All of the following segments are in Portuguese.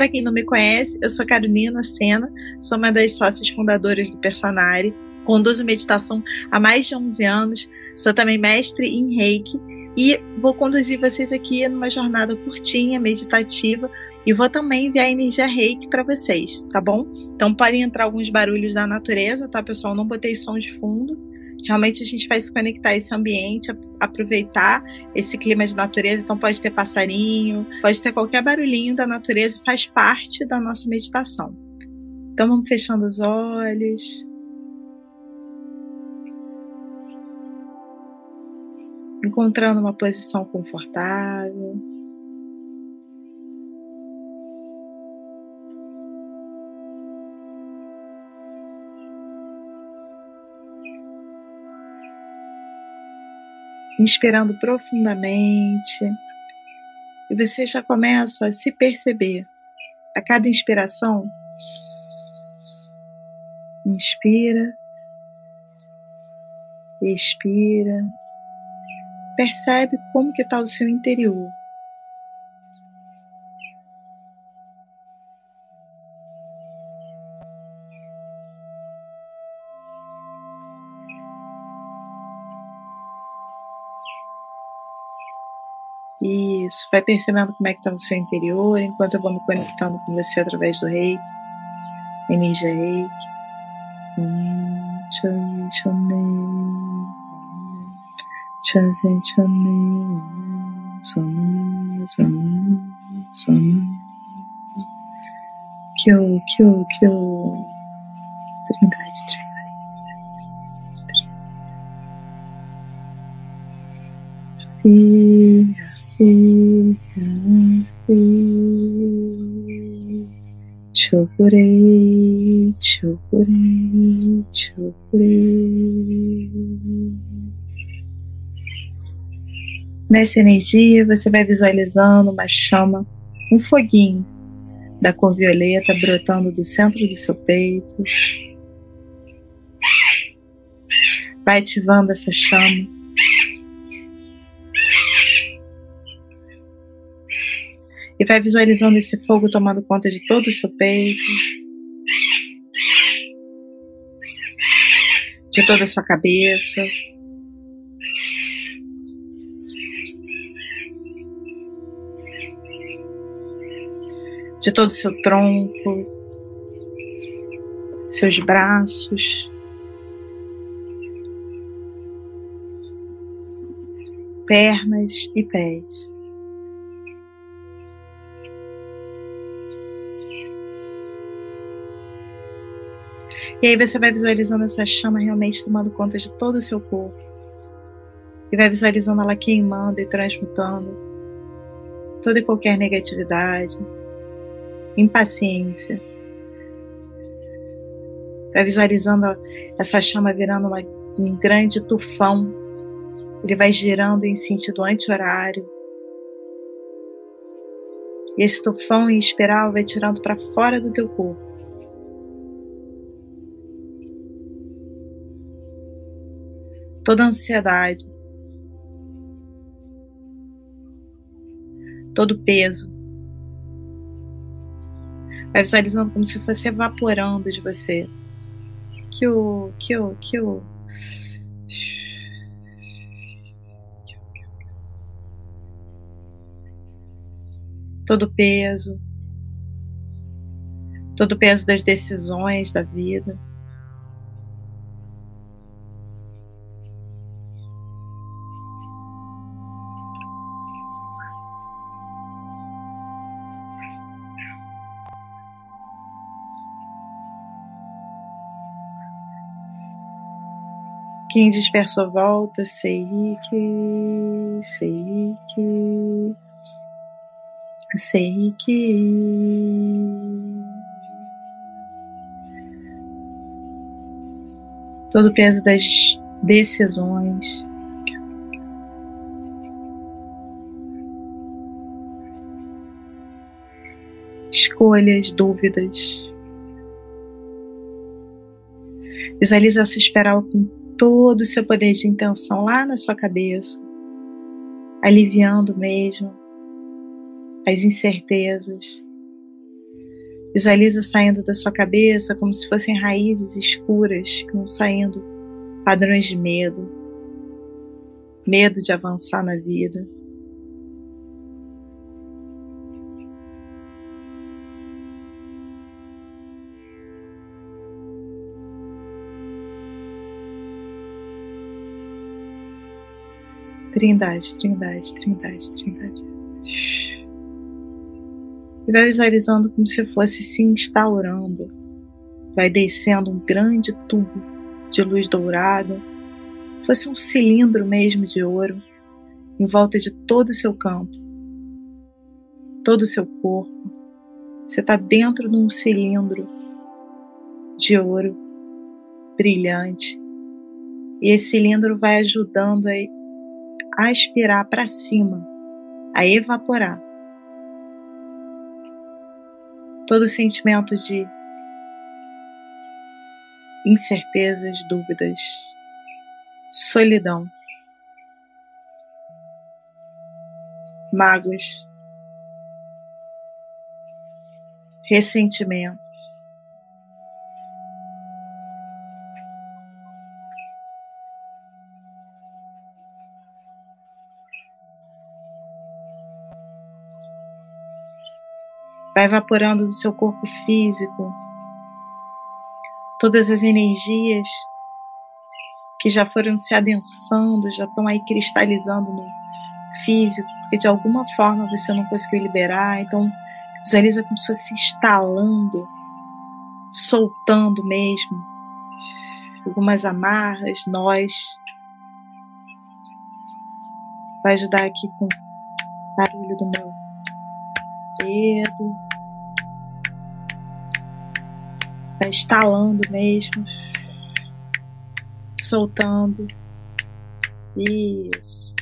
Para quem não me conhece, eu sou Carolina Sena, sou uma das sócias fundadoras do Personare, conduzo meditação há mais de 11 anos, sou também mestre em Reiki e vou conduzir vocês aqui numa jornada curtinha, meditativa, e vou também enviar energia reiki para vocês, tá bom? Então podem entrar alguns barulhos da natureza, tá, pessoal? Não botei som de fundo. Realmente a gente vai se conectar a esse ambiente, aproveitar esse clima de natureza. Então pode ter passarinho, pode ter qualquer barulhinho da natureza, faz parte da nossa meditação. Então vamos fechando os olhos. Encontrando uma posição confortável. Inspirando profundamente. E você já começa a se perceber. A cada inspiração, inspira, expira. Percebe como que está o seu interior. Isso, vai percebendo como é que está no seu interior, enquanto eu vou me conectando com você através do reiki, energia reiki. Kyo, kyo, kyo. Trindade, trindade. Chokure, chokure. Nessa energia, você vai visualizando uma chama, um foguinho da cor violeta brotando do centro do seu peito. Vai ativando essa chama E vai visualizando esse fogo tomando conta de todo o seu peito, de toda a sua cabeça. De todo o seu tronco, seus braços, pernas e pés. E aí você vai visualizando essa chama realmente tomando conta de todo o seu corpo. E vai visualizando ela queimando e transmutando toda e qualquer negatividade, impaciência. Vai visualizando essa chama virando uma, um grande tufão. Ele vai girando em sentido anti-horário. E esse tufão em espiral vai tirando para fora do teu corpo toda ansiedade, todo peso. Vai visualizando como se fosse evaporando de você. Que o, que o, que o. Todo peso, todo peso das decisões da vida. 15 disperso volta, que, sei que Todo o peso das decisões. Escolhas, dúvidas. Visualiza-se esperar com todo o seu poder de intenção lá na sua cabeça, aliviando mesmo as incertezas. Visualiza saindo da sua cabeça como se fossem raízes escuras que vão saindo padrões de medo, medo de avançar na vida. Trindade, trindade, trindade, trindade. E vai visualizando como se fosse se instaurando. Vai descendo um grande tubo de luz dourada, fosse um cilindro mesmo de ouro, em volta de todo o seu campo, todo o seu corpo. Você está dentro de um cilindro de ouro brilhante. E esse cilindro vai ajudando a aspirar para cima, a evaporar. Todo sentimento de incertezas, dúvidas, solidão, mágoas, ressentimento, vai evaporando do seu corpo físico todas as energias que já foram se adensando, já estão aí cristalizando no físico, porque de alguma forma você não conseguiu liberar, então visualiza como se fosse instalando, soltando mesmo algumas amarras, nós. Vai ajudar aqui com o barulho do meu dedo. Vai estalando mesmo. Soltando. Isso.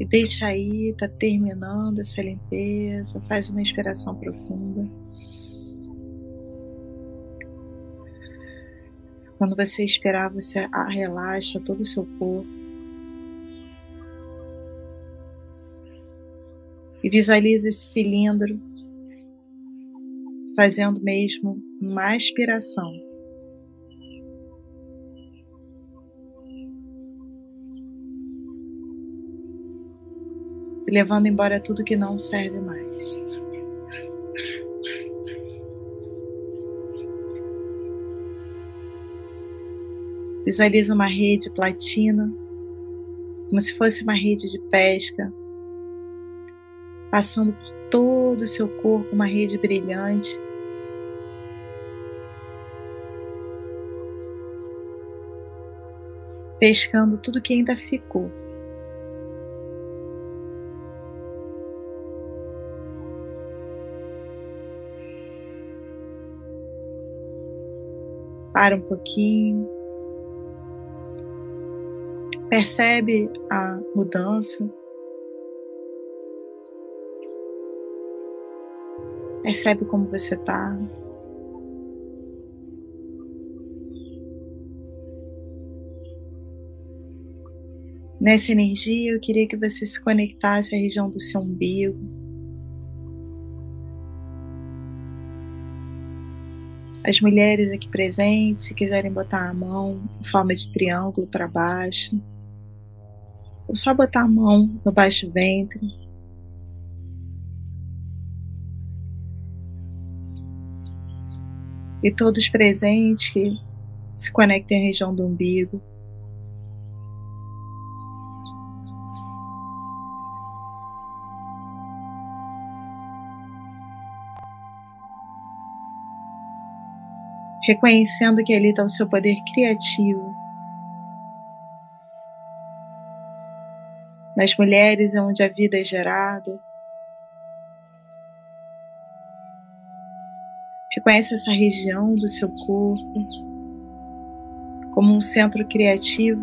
E deixa aí, tá terminando essa limpeza. Faz uma inspiração profunda. Quando você esperar, você relaxa todo o seu corpo. E visualiza esse cilindro fazendo mesmo uma aspiração. levando embora tudo que não serve mais. Visualiza uma rede platina, como se fosse uma rede de pesca, passando por todo o seu corpo, uma rede brilhante. Pescando tudo que ainda ficou. Para um pouquinho. Percebe a mudança. Percebe como você está. Nessa energia, eu queria que você se conectasse à região do seu umbigo. As mulheres aqui presentes, se quiserem botar a mão em forma de triângulo para baixo. Vou só botar a mão no baixo ventre. E todos presentes que se conectem à região do umbigo. Reconhecendo que ali está o seu poder criativo nas mulheres onde a vida é gerada. Reconhece essa região do seu corpo como um centro criativo.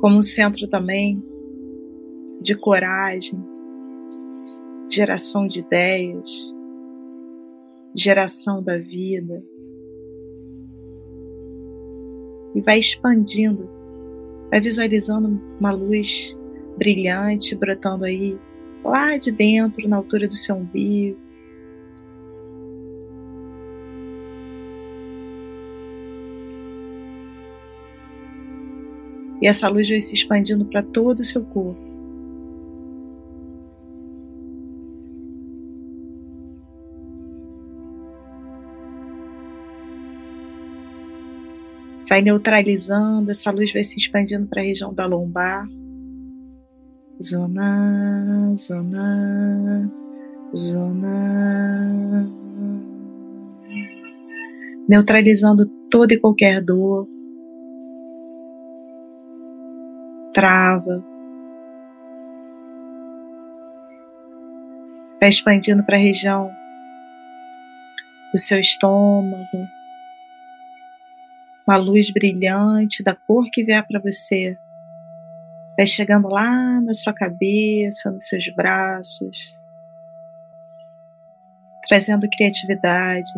Como um centro também de coragem, geração de ideias, geração da vida. E vai expandindo, vai visualizando uma luz brilhante brotando aí lá de dentro, na altura do seu umbigo. E essa luz vai se expandindo para todo o seu corpo. Vai neutralizando, essa luz vai se expandindo para a região da lombar. Zona, zona, zona. Neutralizando toda e qualquer dor. Trava. Vai expandindo para a região do seu estômago, uma luz brilhante da cor que vier para você. Vai chegando lá na sua cabeça, nos seus braços, trazendo criatividade.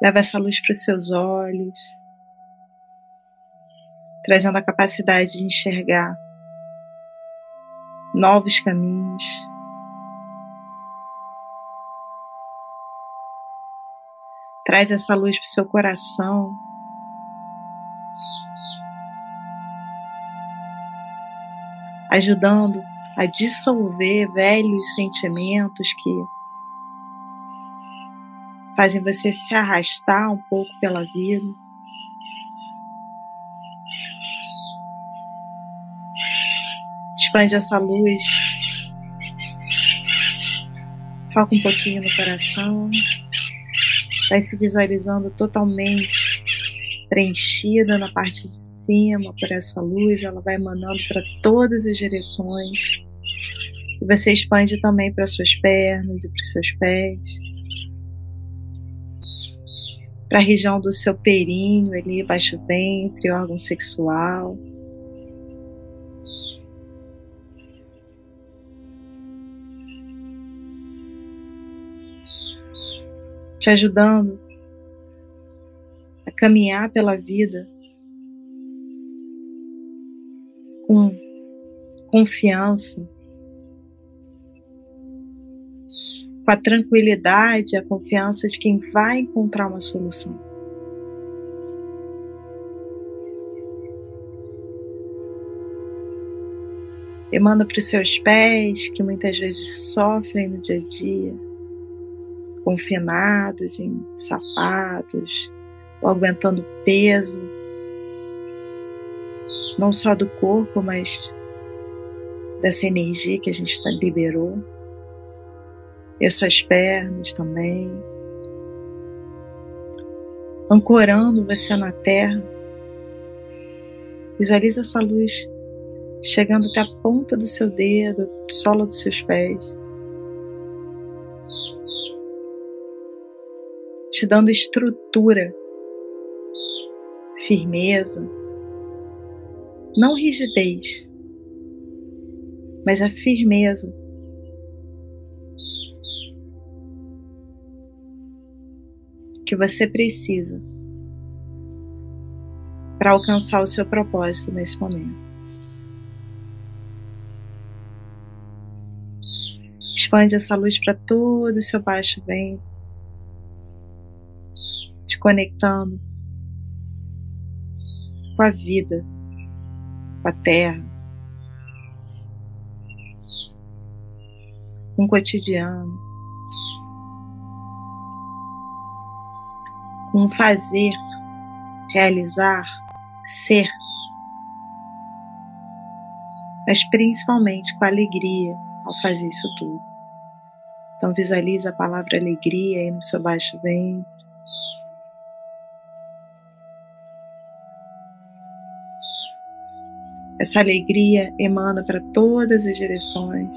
Leva essa luz para os seus olhos, trazendo a capacidade de enxergar novos caminhos. Traz essa luz para o seu coração. Ajudando a dissolver velhos sentimentos que fazem você se arrastar um pouco pela vida. Expande essa luz. Foca um pouquinho no coração vai se visualizando totalmente preenchida na parte de cima por essa luz, ela vai emanando para todas as direções. E você expande também para suas pernas e para os seus pés. Para a região do seu períneo ali, baixo ventre, órgão sexual. Te ajudando a caminhar pela vida com confiança, com a tranquilidade, a confiança de quem vai encontrar uma solução. Emana para os seus pés, que muitas vezes sofrem no dia a dia confinados em sapatos, ou aguentando peso, não só do corpo, mas dessa energia que a gente tá, liberou, e as suas pernas também, ancorando você na terra. Visualiza essa luz chegando até a ponta do seu dedo, sola dos seus pés. Te dando estrutura, firmeza, não rigidez, mas a firmeza. Que você precisa para alcançar o seu propósito nesse momento. Expande essa luz para todo o seu baixo ventre conectando com a vida, com a terra, com o cotidiano, com fazer, realizar, ser, mas principalmente com a alegria ao fazer isso tudo. Então visualize a palavra alegria aí no seu baixo ventre. Essa alegria emana para todas as direções.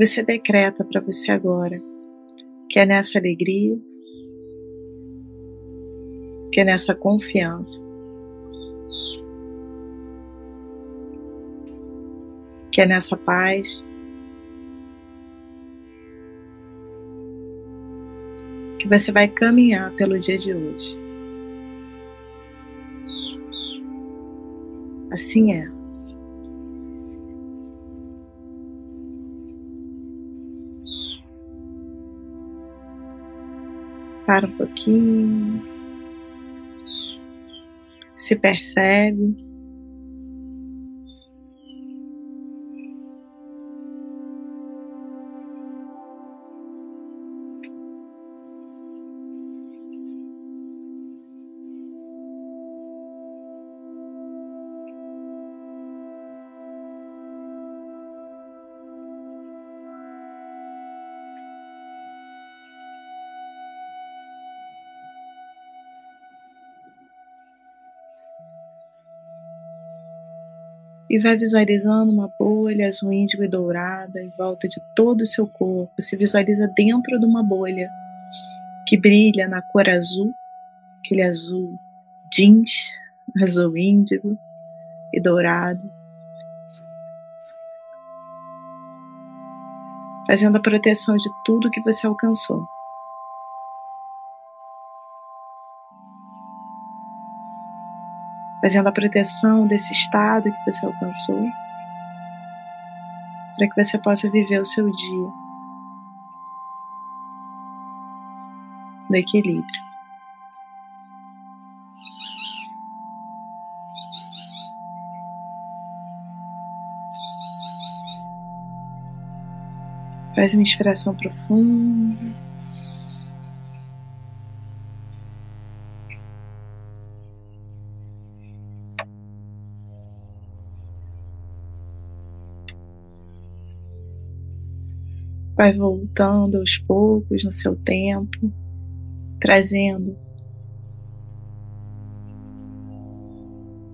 você decreta para você agora que é nessa alegria, que é nessa confiança, que é nessa paz, que você vai caminhar pelo dia de hoje. Assim é. para um pouquinho, se percebe. E vai visualizando uma bolha azul índigo e dourada em volta de todo o seu corpo. Se visualiza dentro de uma bolha que brilha na cor azul, aquele azul jeans, azul índigo e dourado. Fazendo a proteção de tudo que você alcançou. Fazendo a proteção desse estado que você alcançou, para que você possa viver o seu dia no equilíbrio. Faz uma inspiração profunda. Vai voltando aos poucos no seu tempo, trazendo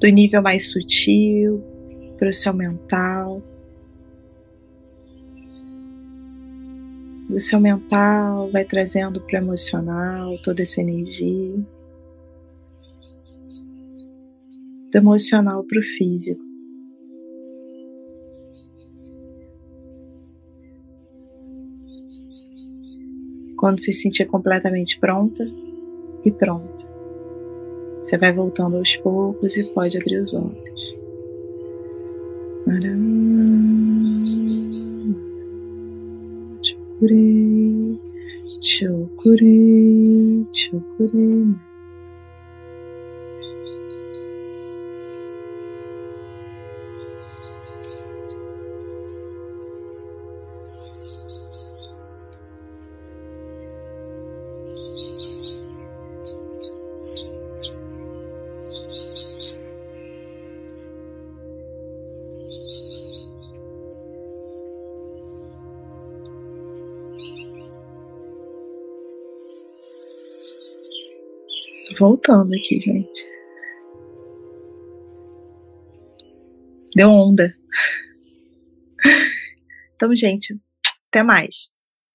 do nível mais sutil para o seu mental. Do seu mental vai trazendo para o emocional toda essa energia. Do emocional para o físico. Quando se sentir completamente pronta e pronta, você vai voltando aos poucos e pode abrir os olhos. Chokurei, chokurei, chokurei. Voltando aqui, gente. Deu onda. Então, gente, até mais.